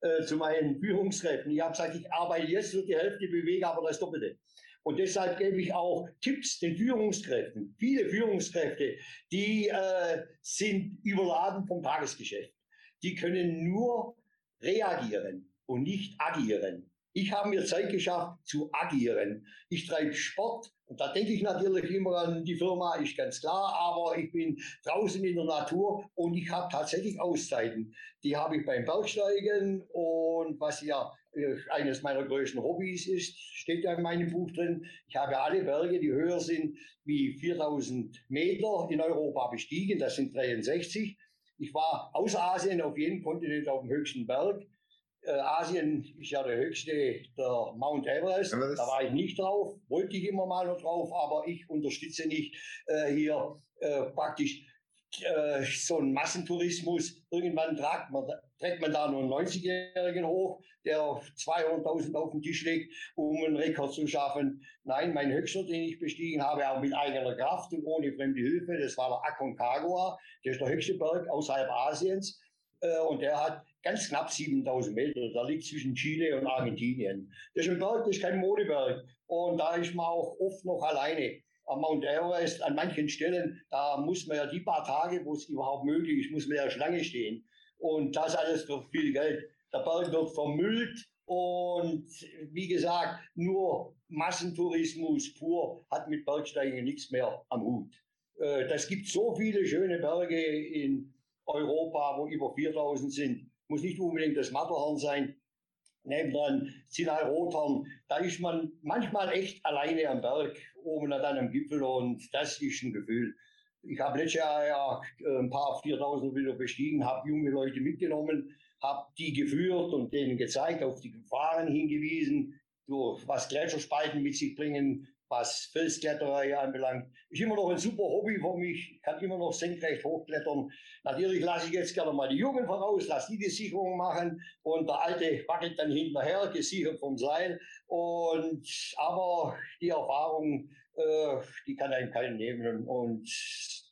[SPEAKER 2] äh, zu meinen Führungskräften, ich habe gesagt, ich arbeite jetzt für die Hälfte, bewege aber das Doppelte. Und deshalb gebe ich auch Tipps den Führungskräften. Viele Führungskräfte, die äh, sind überladen vom Tagesgeschäft. Die können nur reagieren und nicht agieren. Ich habe mir Zeit geschafft zu agieren. Ich treibe Sport und da denke ich natürlich immer an die Firma, ist ganz klar, aber ich bin draußen in der Natur und ich habe tatsächlich Auszeiten. Die habe ich beim Bergsteigen und was ja äh, eines meiner größten Hobbys ist, steht ja in meinem Buch drin. Ich habe alle Berge, die höher sind wie 4000 Meter in Europa bestiegen. Das sind 63. Ich war aus Asien auf jedem Kontinent auf dem höchsten Berg äh, Asien ist ja der höchste, der Mount Everest. Everest. Da war ich nicht drauf, wollte ich immer mal noch drauf, aber ich unterstütze nicht äh, hier äh, praktisch äh, so einen Massentourismus. Irgendwann trägt man, trägt man da nur einen 90-Jährigen hoch, der 200.000 auf den Tisch legt, um einen Rekord zu schaffen. Nein, mein höchster, den ich bestiegen habe, auch mit eigener Kraft und ohne fremde Hilfe, das war der Aconcagua. Der ist der höchste Berg außerhalb Asiens. Äh, und der hat ganz knapp 7000 Meter. Da liegt zwischen Chile und Argentinien. Das ist ein Berg, das ist kein Modeberg. Und da ist man auch oft noch alleine. Am Mount Everest, an manchen Stellen, da muss man ja die paar Tage, wo es überhaupt möglich ist, muss man ja Schlange stehen. Und das alles für viel Geld. Der Berg wird vermüllt und wie gesagt, nur Massentourismus pur hat mit Bergsteigen nichts mehr am Hut. Äh, das gibt so viele schöne Berge in Europa, wo über 4000 sind. Muss nicht unbedingt das Matterhorn sein. Nebendran Zinal-Rothorn. Da ist man manchmal echt alleine am Berg, oben dann am Gipfel und das ist ein Gefühl. Ich habe letztes Jahr ja äh, ein paar 4000 wieder bestiegen, habe junge Leute mitgenommen, habe die geführt und denen gezeigt, auf die Gefahren hingewiesen, durch was Gletscherspalten mit sich bringen, was Felskletterei anbelangt. Ist immer noch ein super Hobby für mich, kann immer noch senkrecht hochklettern. Natürlich lasse ich jetzt gerne mal die Jungen voraus, lasse die die Sicherung machen und der Alte wackelt dann hinterher, gesichert vom Seil. Und, aber die Erfahrung, äh, die kann einem keinen nehmen. Und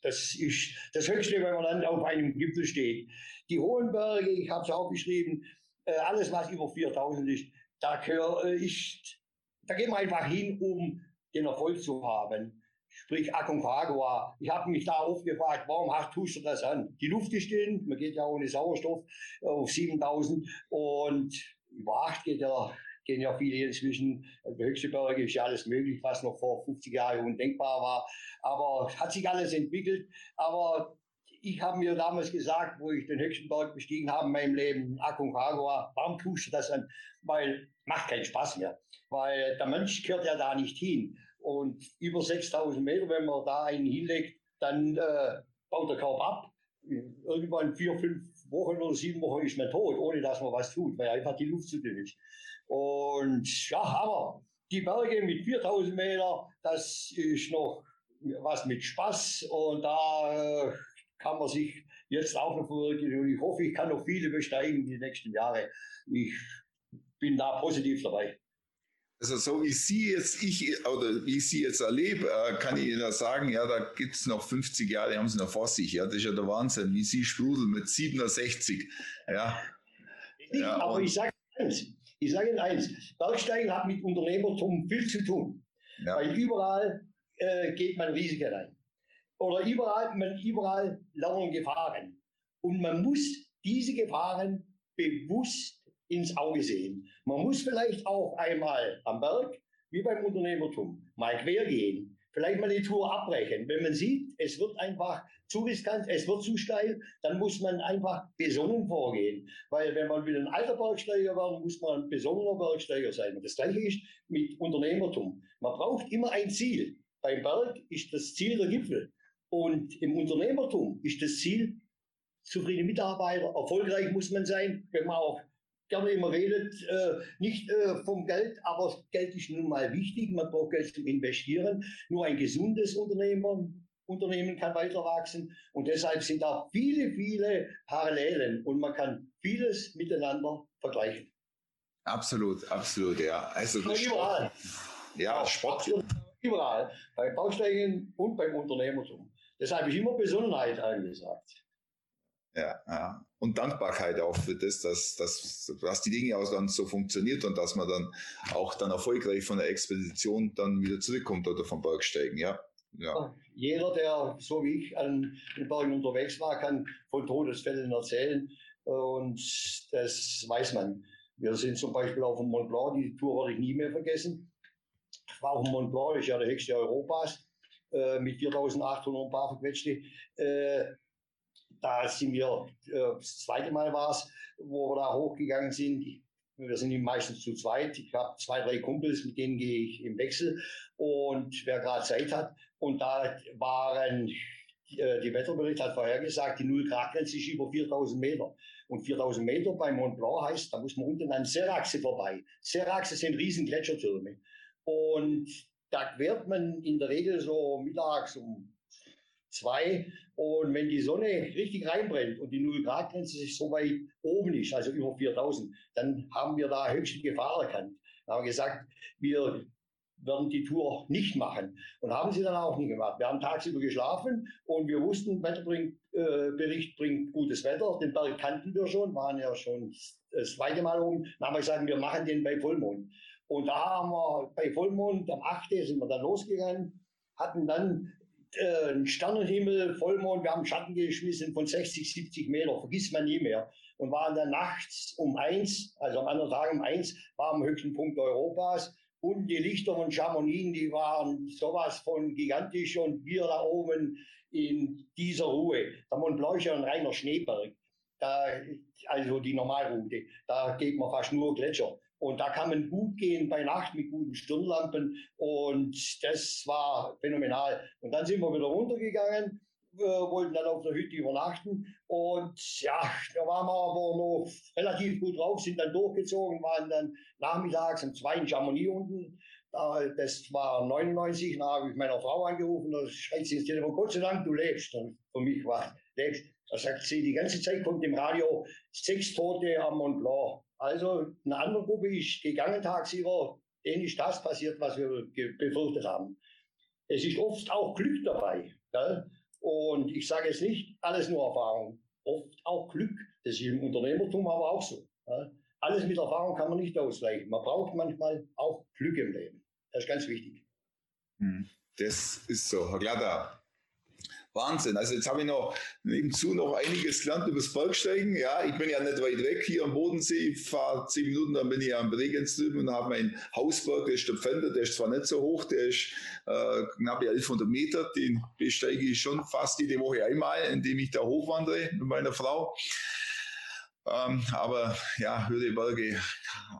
[SPEAKER 2] das ist das Höchste, wenn man dann auf einem Gipfel steht. Die hohen Berge, ich habe es auch geschrieben, äh, alles was über 4000 ist, da gehör, äh, ich, da gehen wir einfach hin, um den Erfolg zu haben. Sprich Aconcagua. Ich habe mich da oft gefragt, warum tust du das an? Die Luft ist dünn, man geht ja ohne Sauerstoff auf 7000 und über 8 geht ja, gehen ja viele inzwischen. Der höchste Berge ist ja alles möglich, was noch vor 50 Jahren undenkbar war. Aber hat sich alles entwickelt. Aber ich habe mir damals gesagt, wo ich den höchsten Berg bestiegen habe in meinem Leben, Aconcagua, warum tust du das an? Weil macht keinen Spaß mehr. Weil der Mensch gehört ja da nicht hin. Und über 6000 Meter, wenn man da einen hinlegt, dann äh, baut der Körper ab. Irgendwann vier, fünf Wochen oder sieben Wochen ist man tot, ohne dass man was tut, weil einfach die Luft zu dünn ist. Und ja, aber die Berge mit 4000 Meter, das ist noch was mit Spaß und da äh, kann man sich jetzt auch noch verwirklichen und ich hoffe, ich kann noch viele besteigen die nächsten Jahre. Ich bin da positiv dabei.
[SPEAKER 1] Also so wie Sie jetzt, ich oder wie ich Sie jetzt erlebe, äh, kann ich Ihnen sagen, ja, da gibt es noch 50 Jahre, haben Sie noch vor sich. Ja, das ist ja der Wahnsinn, wie Sie sprudeln mit 67. Ja.
[SPEAKER 2] ja aber ich sage eins, ich sage Ihnen eins, Bergsteigen hat mit Unternehmertum viel zu tun. Ja. Weil überall äh, geht man Risiken ein. Oder überall, man überall lauern Gefahren. Und man muss diese Gefahren bewusst ins Auge sehen. Man muss vielleicht auch einmal am Berg, wie beim Unternehmertum, mal quer gehen, vielleicht mal die Tour abbrechen. Wenn man sieht, es wird einfach zu riskant, es wird zu steil, dann muss man einfach besonnen vorgehen. Weil wenn man wieder ein alter Bergsteiger wird, muss man ein besonnener Bergsteiger sein. Und das gleiche ist mit Unternehmertum. Man braucht immer ein Ziel. Beim Berg ist das Ziel der Gipfel. Und im Unternehmertum ist das Ziel zufriedene Mitarbeiter, erfolgreich muss man sein, wenn man auch gerne immer redet, äh, nicht äh, vom Geld, aber Geld ist nun mal wichtig, man braucht Geld zum Investieren. Nur ein gesundes Unternehmer, Unternehmen kann weiter wachsen und deshalb sind da viele, viele Parallelen und man kann vieles miteinander vergleichen.
[SPEAKER 1] Absolut, absolut, ja.
[SPEAKER 2] Also überall.
[SPEAKER 1] Ja, Sport.
[SPEAKER 2] Überall. Bei Bausteigen und beim Unternehmertum. Deshalb ist immer Besonnenheit angesagt.
[SPEAKER 1] Ja, ja. Und Dankbarkeit auch für das, dass, dass, dass die Dinge auch dann so funktioniert und dass man dann auch dann erfolgreich von der Expedition dann wieder zurückkommt oder vom Bergsteigen, ja. ja.
[SPEAKER 2] Jeder, der so wie ich an den Bergen unterwegs war, kann von Todesfällen erzählen und das weiß man. Wir sind zum Beispiel auf dem Mont Blanc, die Tour werde ich nie mehr vergessen. Ich war auf dem Mont Blanc, das ist ja der höchste Europas, äh, mit 4800 paar verquetschte. Äh, da sind wir, äh, das zweite Mal war es, wo wir da hochgegangen sind. Wir sind meistens zu zweit. Ich habe zwei, drei Kumpels, mit denen gehe ich im Wechsel. Und wer gerade Zeit hat. Und da waren, äh, die Wetterbericht hat vorhergesagt, die Null-Grad-Grenze ist über 4000 Meter. Und 4000 Meter bei Mont Blanc heißt, da muss man unten an Seraxe vorbei. Seraxe sind riesen Gletschertürme. Und da quert man in der Regel so mittags um zwei. Und wenn die Sonne richtig reinbrennt und die Null-Grad-Grenze sich so weit oben ist, also über 4000, dann haben wir da höchste Gefahr erkannt. Da haben wir gesagt, wir werden die Tour nicht machen. Und haben sie dann auch nicht gemacht. Wir haben tagsüber geschlafen und wir wussten, Wetterbericht äh, bringt gutes Wetter. Den Berg kannten wir schon, waren ja schon das zweite Mal oben. Dann haben wir gesagt, wir machen den bei Vollmond. Und da haben wir bei Vollmond, am 8. sind wir dann losgegangen, hatten dann äh, einen Sternenhimmel, Vollmond, wir haben Schatten geschmissen von 60, 70 Meter, vergisst man nie mehr. Und waren dann nachts um eins, also am anderen Tag um eins, war am höchsten Punkt Europas. Und die Lichter von Chamonix, die waren sowas von gigantisch und wir da oben in dieser Ruhe. Der Mont Blanc ist ja ein reiner Schneeberg. Da, also die Normalroute, da geht man fast nur Gletscher. Und da kann man gut gehen bei Nacht mit guten Stirnlampen. Und das war phänomenal. Und dann sind wir wieder runtergegangen, wollten dann auf der Hütte übernachten. Und ja, da waren wir aber noch relativ gut drauf, sind dann durchgezogen, waren dann nachmittags um zwei in Chamonix unten. Das war 99, da habe ich meiner Frau angerufen, da schreit sie ins Telefon, Gott sei Dank, du lebst. Und für mich war, lebst. Da sagt sie, die ganze Zeit kommt im Radio, sechs Tote am Mont Blanc. Also eine andere Gruppe ist gegangen tagsüber, denen ist das passiert, was wir befürchtet haben. Es ist oft auch Glück dabei. Gell? Und ich sage es nicht, alles nur Erfahrung. Oft auch Glück. Das ist im Unternehmertum aber auch so. Gell? Alles mit Erfahrung kann man nicht ausgleichen. Man braucht manchmal auch Glück im Leben. Das ist ganz wichtig.
[SPEAKER 1] Hm, das ist so, Herr Glatter. Wahnsinn. Also jetzt habe ich noch nebenzu noch einiges gelernt über das Bergsteigen. Ja, ich bin ja nicht weit weg hier am Bodensee. Ich fahre zehn Minuten, dann bin ich am Bregenz drüben und habe meinen Hausberg, der ist der Pfänder, der ist zwar nicht so hoch, der ist äh, knapp 1100 Meter. Den besteige ich schon fast jede Woche einmal, indem ich da hochwandere mit meiner Frau. Ähm, aber ja, Höheberge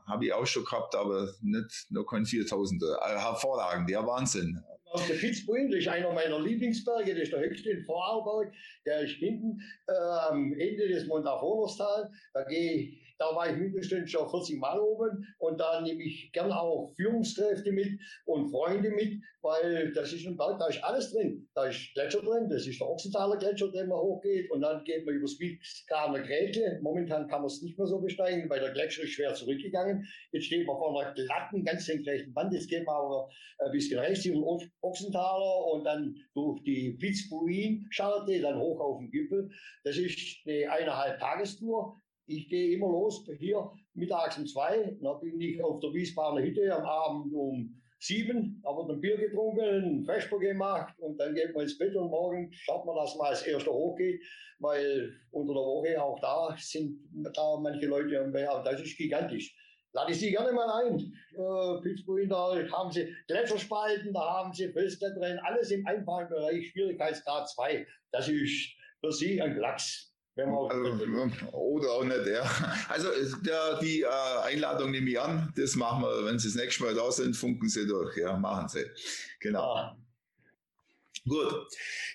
[SPEAKER 1] habe ich auch schon gehabt, aber nicht noch kein 4000er. Äh, hervorragend, ja, Wahnsinn
[SPEAKER 2] auf der Fitzbrunn, das ist einer meiner Lieblingsberge, das ist der höchste in Vorarlberg, der ist hinten äh, am Ende des Montafonerstal. Da gehe ich da war ich mindestens schon 40 Mal oben und da nehme ich gern auch Führungskräfte mit und Freunde mit, weil das ist ein Berg, da ist alles drin. Da ist Gletscher drin, das ist der Ochsenthaler Gletscher, der man hochgeht und dann geht man über das Wiesganer Grätle. Momentan kann man es nicht mehr so besteigen, weil der Gletscher ist schwer zurückgegangen. Jetzt steht man vor einer glatten, ganz senkrechten Wand. Jetzt geht man aber ein bisschen rechts über den Ochsenthaler und dann durch die Fitzbuin-Scharte, dann hoch auf den Gipfel. Das ist eine eineinhalb Tagestour ich gehe immer los, hier mittags um zwei, dann bin ich auf der Wiesbadener Hütte am Abend um sieben, da wird ein Bier getrunken, ein Vesper gemacht und dann geht man ins Bett und morgen schaut man, dass man als erster hochgeht, weil unter der Woche auch da sind da manche Leute Meer, das ist gigantisch. Lade ich Sie gerne mal ein. Äh, Pittsburgh, da haben Sie Gletscherspalten, da haben Sie Felskletter drin, alles im einfachen Bereich, Schwierigkeitsgrad 2. Das ist für Sie ein Klacks.
[SPEAKER 1] Also, oder auch nicht, ja. Also der, die äh, Einladung nehme ich an. Das machen wir, wenn Sie das nächste Mal da sind, funken Sie durch. Ja, machen Sie. Genau. Gut,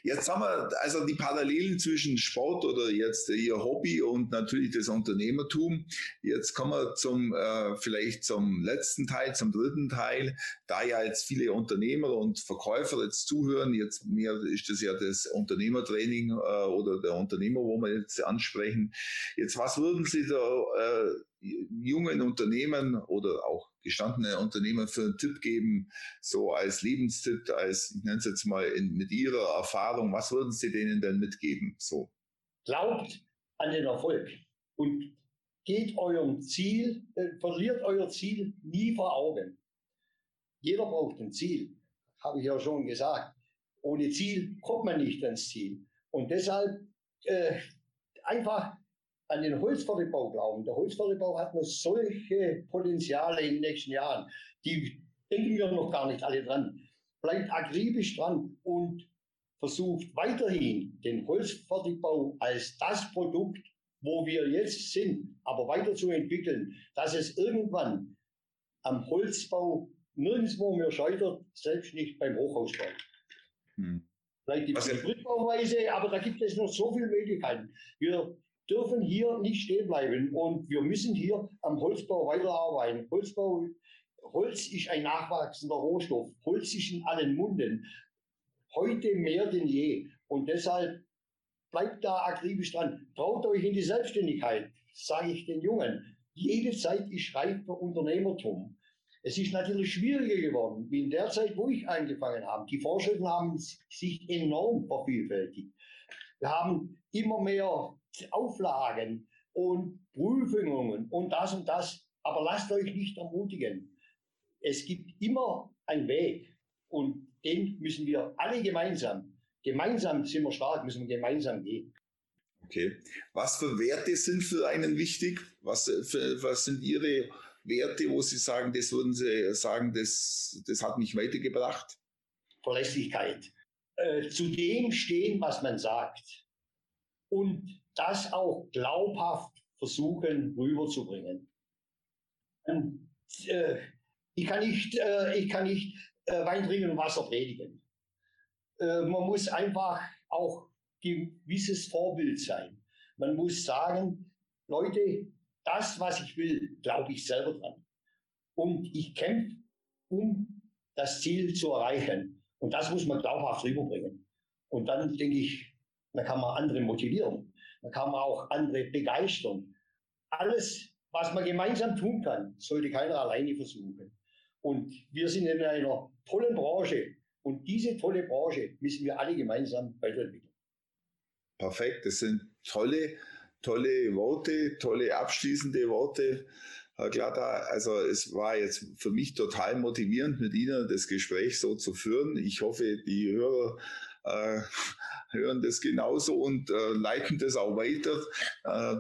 [SPEAKER 1] jetzt haben wir also die Parallelen zwischen Sport oder jetzt Ihr Hobby und natürlich das Unternehmertum. Jetzt kommen wir zum äh, vielleicht zum letzten Teil, zum dritten Teil. Da ja jetzt viele Unternehmer und Verkäufer jetzt zuhören, jetzt mehr ist das ja das Unternehmertraining äh, oder der Unternehmer, wo wir jetzt ansprechen. Jetzt was würden Sie da äh, jungen Unternehmen oder auch gestandene Unternehmer für einen Tipp geben, so als Lebenstipp, als, ich nenne es jetzt mal in, mit Ihrer Erfahrung, was würden Sie denen denn mitgeben? So.
[SPEAKER 2] Glaubt an den Erfolg und geht eurem Ziel, äh, verliert euer Ziel nie vor Augen. Jeder braucht ein Ziel, habe ich ja schon gesagt. Ohne Ziel kommt man nicht ans Ziel. Und deshalb äh, einfach an den Holzverlebau glauben. Der Holzverlebau hat noch solche Potenziale in den nächsten Jahren. Die denken wir noch gar nicht alle dran. Bleibt akribisch dran und versucht weiterhin den Holzfertigbau als das Produkt, wo wir jetzt sind, aber weiterzuentwickeln, dass es irgendwann am Holzbau nirgendwo mehr scheitert, selbst nicht beim Hochhausbau. Hm. Vielleicht die Spritbauweise, aber da gibt es noch so viele Möglichkeiten. Wir dürfen hier nicht stehen bleiben und wir müssen hier am Holzbau weiterarbeiten. Holzbau, Holz ist ein nachwachsender Rohstoff. Holz ist in allen Munden. Heute mehr denn je. Und deshalb bleibt da akribisch dran. Traut euch in die Selbstständigkeit, sage ich den Jungen. Jede Zeit ist reif für Unternehmertum. Es ist natürlich schwieriger geworden, wie in der Zeit, wo ich angefangen habe. Die Vorschriften haben sich enorm vervielfältigt. Wir haben immer mehr Auflagen und Prüfungen und das und das. Aber lasst euch nicht ermutigen. Es gibt immer einen Weg und den müssen wir alle gemeinsam, gemeinsam sind wir stark, müssen wir gemeinsam gehen.
[SPEAKER 1] Okay. Was für Werte sind für einen wichtig? Was, für, was sind Ihre Werte, wo Sie sagen, das würden Sie sagen, das, das hat mich weitergebracht?
[SPEAKER 2] Verlässlichkeit. Äh, zu dem stehen, was man sagt. Und das auch glaubhaft versuchen rüberzubringen. Und, äh, ich kann nicht, äh, ich kann nicht äh, Wein trinken und Wasser predigen. Man muss einfach auch gewisses Vorbild sein. Man muss sagen, Leute, das, was ich will, glaube ich selber dran. Und ich kämpfe, um das Ziel zu erreichen. Und das muss man glaubhaft rüberbringen. Und dann denke ich, da kann man andere motivieren. Da man auch andere begeistern. Alles, was man gemeinsam tun kann, sollte keiner alleine versuchen. Und wir sind in einer tollen Branche. Und diese tolle Branche müssen wir alle gemeinsam weiterentwickeln.
[SPEAKER 1] Perfekt. Das sind tolle, tolle Worte, tolle abschließende Worte. Herr Glatter, also es war jetzt für mich total motivierend, mit Ihnen das Gespräch so zu führen. Ich hoffe, die Hörer äh, hören das genauso und äh, leiten das auch weiter. Äh,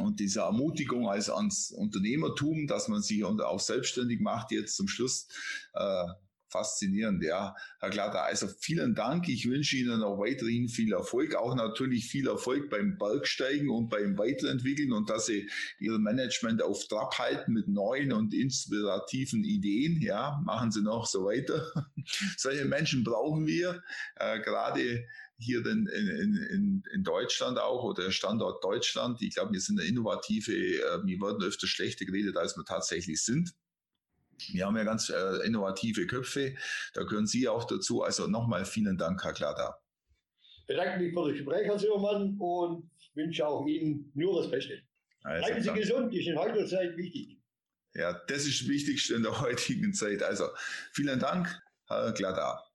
[SPEAKER 1] und diese Ermutigung als ans Unternehmertum, dass man sich auch selbstständig macht, jetzt zum Schluss äh, faszinierend, ja. Herr Glatter, also vielen Dank. Ich wünsche Ihnen auch weiterhin viel Erfolg, auch natürlich viel Erfolg beim Bergsteigen und beim Weiterentwickeln und dass Sie Ihr Management auf Trab halten mit neuen und inspirativen Ideen. Ja, machen Sie noch so weiter. Solche Menschen brauchen wir, äh, gerade hier in, in, in, Deutschland auch oder Standort Deutschland. Ich glaube, wir sind eine innovative, äh, wir werden öfter schlechter geredet, als wir tatsächlich sind. Wir haben ja ganz äh, innovative Köpfe, da gehören Sie auch dazu. Also nochmal vielen Dank, Herr Klada.
[SPEAKER 2] Ich bedanke mich für das Gespräch, Herr Zimmermann, und wünsche auch Ihnen nur das Beste. Also, Bleiben Sie gesund, das ist in heutiger Zeit wichtig.
[SPEAKER 1] Ja, das ist das Wichtigste in der heutigen Zeit. Also vielen Dank, Herr Klada.